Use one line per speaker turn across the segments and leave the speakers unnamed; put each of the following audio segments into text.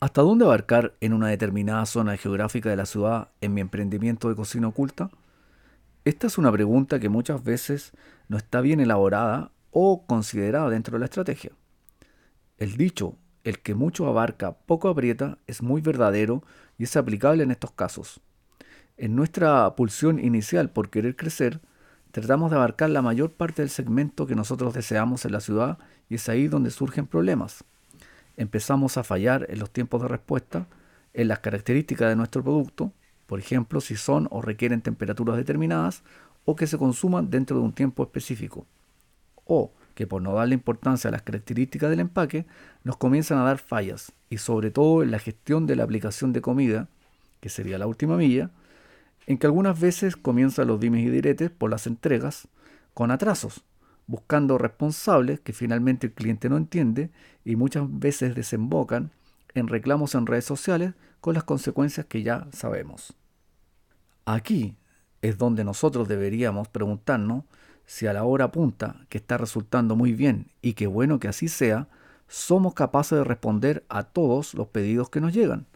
¿Hasta dónde abarcar en una determinada zona geográfica de la ciudad en mi emprendimiento de cocina oculta? Esta es una pregunta que muchas veces no está bien elaborada o considerada dentro de la estrategia. El dicho, el que mucho abarca, poco aprieta, es muy verdadero y es aplicable en estos casos. En nuestra pulsión inicial por querer crecer, tratamos de abarcar la mayor parte del segmento que nosotros deseamos en la ciudad y es ahí donde surgen problemas empezamos a fallar en los tiempos de respuesta, en las características de nuestro producto, por ejemplo, si son o requieren temperaturas determinadas o que se consuman dentro de un tiempo específico. O que por no darle importancia a las características del empaque, nos comienzan a dar fallas, y sobre todo en la gestión de la aplicación de comida, que sería la última milla, en que algunas veces comienzan los dimes y diretes por las entregas con atrasos, buscando responsables que finalmente el cliente no entiende y muchas veces desembocan en reclamos en redes sociales con las consecuencias que ya sabemos. Aquí es donde nosotros deberíamos preguntarnos si a la hora punta, que está resultando muy bien y qué bueno que así sea, somos capaces de responder a todos los pedidos que nos llegan.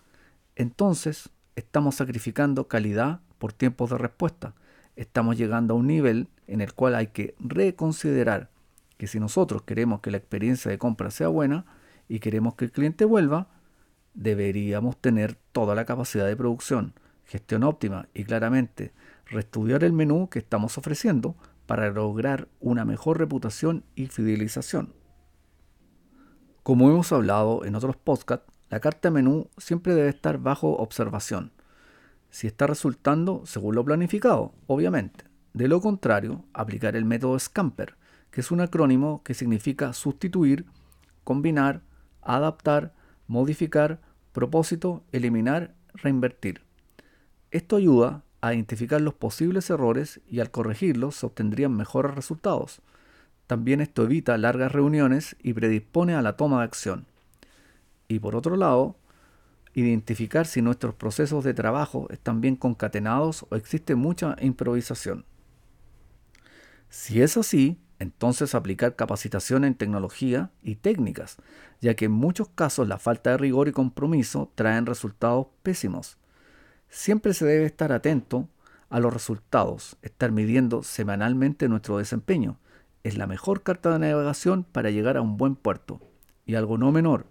Entonces, estamos sacrificando calidad por tiempos de respuesta estamos llegando a un nivel en el cual hay que reconsiderar que si nosotros queremos que la experiencia de compra sea buena y queremos que el cliente vuelva, deberíamos tener toda la capacidad de producción, gestión óptima y claramente reestudiar el menú que estamos ofreciendo para lograr una mejor reputación y fidelización. Como hemos hablado en otros podcasts, la carta menú siempre debe estar bajo observación si está resultando según lo planificado, obviamente. De lo contrario, aplicar el método Scamper, que es un acrónimo que significa sustituir, combinar, adaptar, modificar, propósito, eliminar, reinvertir. Esto ayuda a identificar los posibles errores y al corregirlos se obtendrían mejores resultados. También esto evita largas reuniones y predispone a la toma de acción. Y por otro lado, identificar si nuestros procesos de trabajo están bien concatenados o existe mucha improvisación. Si es así, entonces aplicar capacitación en tecnología y técnicas, ya que en muchos casos la falta de rigor y compromiso traen resultados pésimos. Siempre se debe estar atento a los resultados, estar midiendo semanalmente nuestro desempeño. Es la mejor carta de navegación para llegar a un buen puerto. Y algo no menor,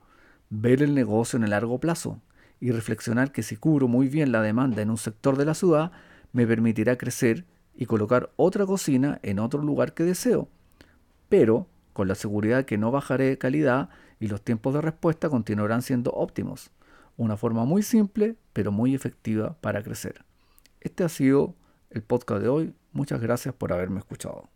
ver el negocio en el largo plazo, y reflexionar que si cubro muy bien la demanda en un sector de la ciudad, me permitirá crecer y colocar otra cocina en otro lugar que deseo, pero con la seguridad que no bajaré de calidad y los tiempos de respuesta continuarán siendo óptimos. Una forma muy simple, pero muy efectiva para crecer. Este ha sido el podcast de hoy. Muchas gracias por haberme escuchado.